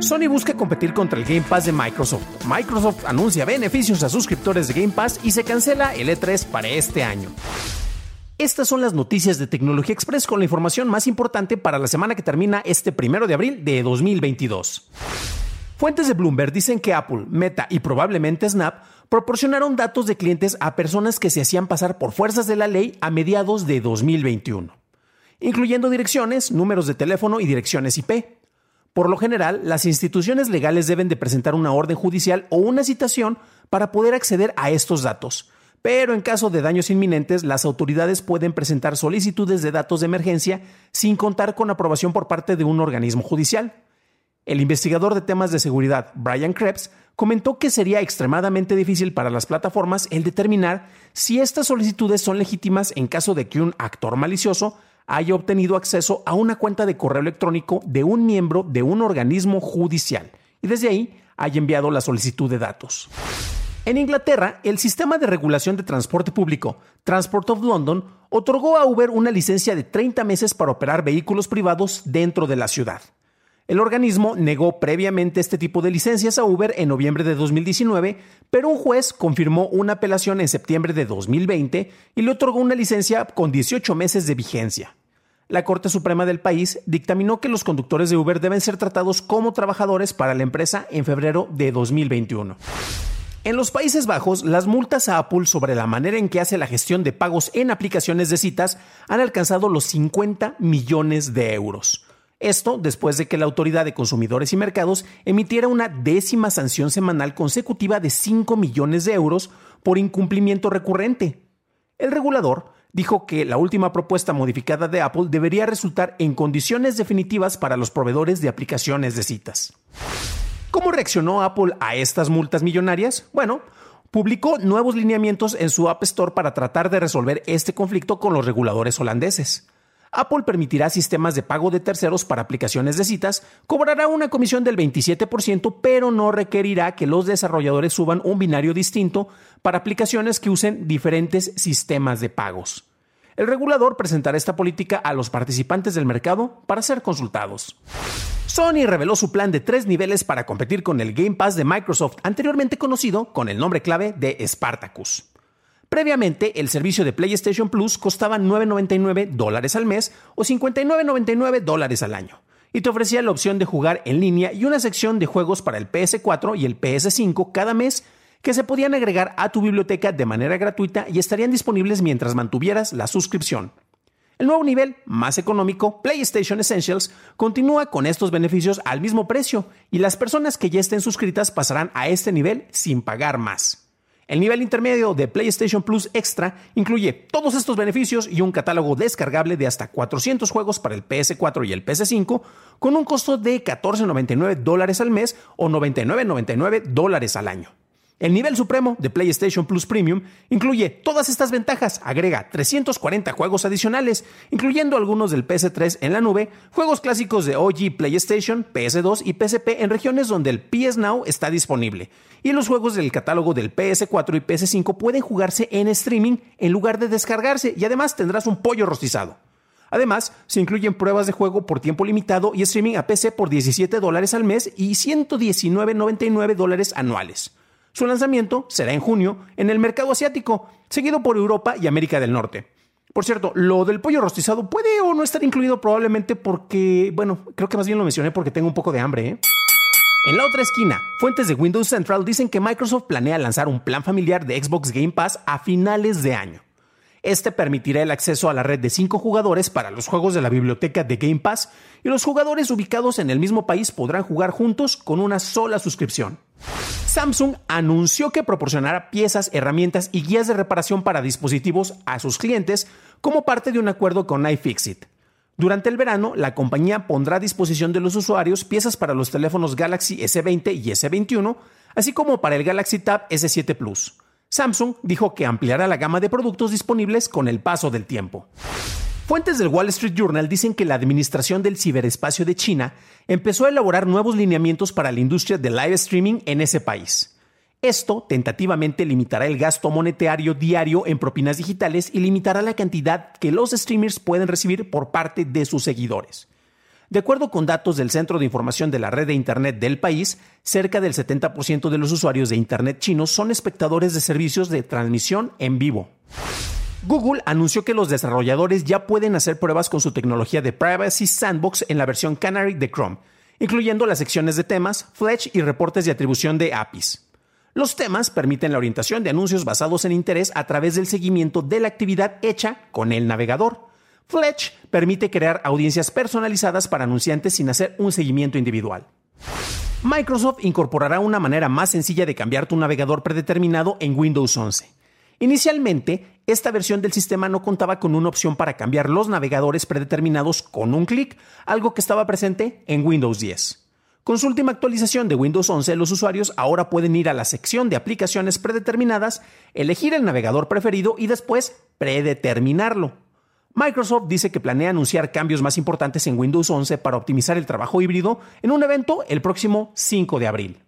Sony busca competir contra el Game Pass de Microsoft. Microsoft anuncia beneficios a suscriptores de Game Pass y se cancela el E3 para este año. Estas son las noticias de Tecnología Express con la información más importante para la semana que termina este primero de abril de 2022. Fuentes de Bloomberg dicen que Apple, Meta y probablemente Snap proporcionaron datos de clientes a personas que se hacían pasar por fuerzas de la ley a mediados de 2021, incluyendo direcciones, números de teléfono y direcciones IP. Por lo general, las instituciones legales deben de presentar una orden judicial o una citación para poder acceder a estos datos. Pero en caso de daños inminentes, las autoridades pueden presentar solicitudes de datos de emergencia sin contar con aprobación por parte de un organismo judicial. El investigador de temas de seguridad, Brian Krebs, comentó que sería extremadamente difícil para las plataformas el determinar si estas solicitudes son legítimas en caso de que un actor malicioso haya obtenido acceso a una cuenta de correo electrónico de un miembro de un organismo judicial y desde ahí haya enviado la solicitud de datos. En Inglaterra, el sistema de regulación de transporte público, Transport of London, otorgó a Uber una licencia de 30 meses para operar vehículos privados dentro de la ciudad. El organismo negó previamente este tipo de licencias a Uber en noviembre de 2019, pero un juez confirmó una apelación en septiembre de 2020 y le otorgó una licencia con 18 meses de vigencia. La Corte Suprema del país dictaminó que los conductores de Uber deben ser tratados como trabajadores para la empresa en febrero de 2021. En los Países Bajos, las multas a Apple sobre la manera en que hace la gestión de pagos en aplicaciones de citas han alcanzado los 50 millones de euros. Esto después de que la Autoridad de Consumidores y Mercados emitiera una décima sanción semanal consecutiva de 5 millones de euros por incumplimiento recurrente. El regulador dijo que la última propuesta modificada de Apple debería resultar en condiciones definitivas para los proveedores de aplicaciones de citas. ¿Cómo reaccionó Apple a estas multas millonarias? Bueno, publicó nuevos lineamientos en su App Store para tratar de resolver este conflicto con los reguladores holandeses. Apple permitirá sistemas de pago de terceros para aplicaciones de citas, cobrará una comisión del 27%, pero no requerirá que los desarrolladores suban un binario distinto para aplicaciones que usen diferentes sistemas de pagos. El regulador presentará esta política a los participantes del mercado para ser consultados. Sony reveló su plan de tres niveles para competir con el Game Pass de Microsoft, anteriormente conocido con el nombre clave de Spartacus. Previamente, el servicio de PlayStation Plus costaba 9.99 dólares al mes o 59.99 dólares al año, y te ofrecía la opción de jugar en línea y una sección de juegos para el PS4 y el PS5 cada mes que se podían agregar a tu biblioteca de manera gratuita y estarían disponibles mientras mantuvieras la suscripción. El nuevo nivel, más económico, PlayStation Essentials, continúa con estos beneficios al mismo precio y las personas que ya estén suscritas pasarán a este nivel sin pagar más. El nivel intermedio de PlayStation Plus Extra incluye todos estos beneficios y un catálogo descargable de hasta 400 juegos para el PS4 y el PS5 con un costo de $14.99 dólares al mes o $99.99 dólares al año. El nivel supremo de PlayStation Plus Premium incluye todas estas ventajas, agrega 340 juegos adicionales, incluyendo algunos del PS3 en la nube, juegos clásicos de OG PlayStation, PS2 y PSP en regiones donde el PS Now está disponible, y los juegos del catálogo del PS4 y PS5 pueden jugarse en streaming en lugar de descargarse, y además tendrás un pollo rostizado. Además, se incluyen pruebas de juego por tiempo limitado y streaming a PC por 17 dólares al mes y 119.99 dólares anuales. Su lanzamiento será en junio en el mercado asiático, seguido por Europa y América del Norte. Por cierto, lo del pollo rostizado puede o no estar incluido probablemente porque, bueno, creo que más bien lo mencioné porque tengo un poco de hambre. ¿eh? En la otra esquina, fuentes de Windows Central dicen que Microsoft planea lanzar un plan familiar de Xbox Game Pass a finales de año. Este permitirá el acceso a la red de 5 jugadores para los juegos de la biblioteca de Game Pass y los jugadores ubicados en el mismo país podrán jugar juntos con una sola suscripción. Samsung anunció que proporcionará piezas, herramientas y guías de reparación para dispositivos a sus clientes como parte de un acuerdo con iFixit. Durante el verano, la compañía pondrá a disposición de los usuarios piezas para los teléfonos Galaxy S20 y S21, así como para el Galaxy Tab S7 Plus. Samsung dijo que ampliará la gama de productos disponibles con el paso del tiempo. Fuentes del Wall Street Journal dicen que la Administración del Ciberespacio de China empezó a elaborar nuevos lineamientos para la industria del live streaming en ese país. Esto tentativamente limitará el gasto monetario diario en propinas digitales y limitará la cantidad que los streamers pueden recibir por parte de sus seguidores. De acuerdo con datos del Centro de Información de la Red de Internet del país, cerca del 70% de los usuarios de Internet chinos son espectadores de servicios de transmisión en vivo. Google anunció que los desarrolladores ya pueden hacer pruebas con su tecnología de Privacy Sandbox en la versión Canary de Chrome, incluyendo las secciones de temas, Fletch y reportes de atribución de APIs. Los temas permiten la orientación de anuncios basados en interés a través del seguimiento de la actividad hecha con el navegador. Fletch permite crear audiencias personalizadas para anunciantes sin hacer un seguimiento individual. Microsoft incorporará una manera más sencilla de cambiar tu navegador predeterminado en Windows 11. Inicialmente, esta versión del sistema no contaba con una opción para cambiar los navegadores predeterminados con un clic, algo que estaba presente en Windows 10. Con su última actualización de Windows 11, los usuarios ahora pueden ir a la sección de aplicaciones predeterminadas, elegir el navegador preferido y después predeterminarlo. Microsoft dice que planea anunciar cambios más importantes en Windows 11 para optimizar el trabajo híbrido en un evento el próximo 5 de abril.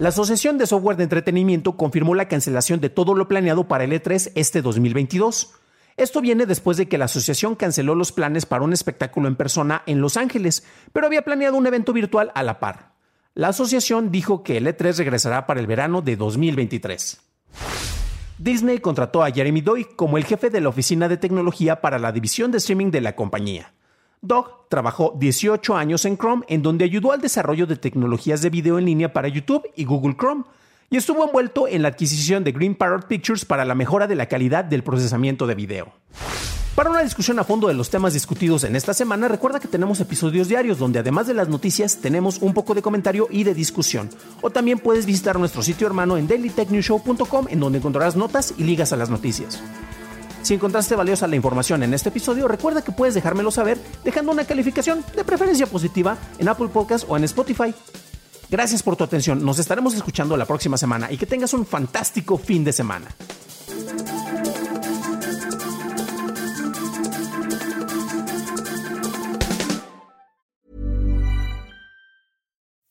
La Asociación de Software de Entretenimiento confirmó la cancelación de todo lo planeado para el E3 este 2022. Esto viene después de que la asociación canceló los planes para un espectáculo en persona en Los Ángeles, pero había planeado un evento virtual a la par. La asociación dijo que el E3 regresará para el verano de 2023. Disney contrató a Jeremy Doig como el jefe de la oficina de tecnología para la división de streaming de la compañía. Doug trabajó 18 años en Chrome, en donde ayudó al desarrollo de tecnologías de video en línea para YouTube y Google Chrome, y estuvo envuelto en la adquisición de Green Parrot Pictures para la mejora de la calidad del procesamiento de video. Para una discusión a fondo de los temas discutidos en esta semana, recuerda que tenemos episodios diarios donde además de las noticias tenemos un poco de comentario y de discusión. O también puedes visitar nuestro sitio hermano en dailytechnewshow.com en donde encontrarás notas y ligas a las noticias. Si encontraste valiosa la información en este episodio, recuerda que puedes dejármelo saber dejando una calificación de preferencia positiva en Apple Podcast o en Spotify. Gracias por tu atención, nos estaremos escuchando la próxima semana y que tengas un fantástico fin de semana.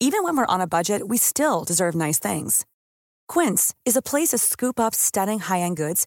Even when we're on a budget, we still deserve nice things. Quince is a place to scoop up stunning high-end goods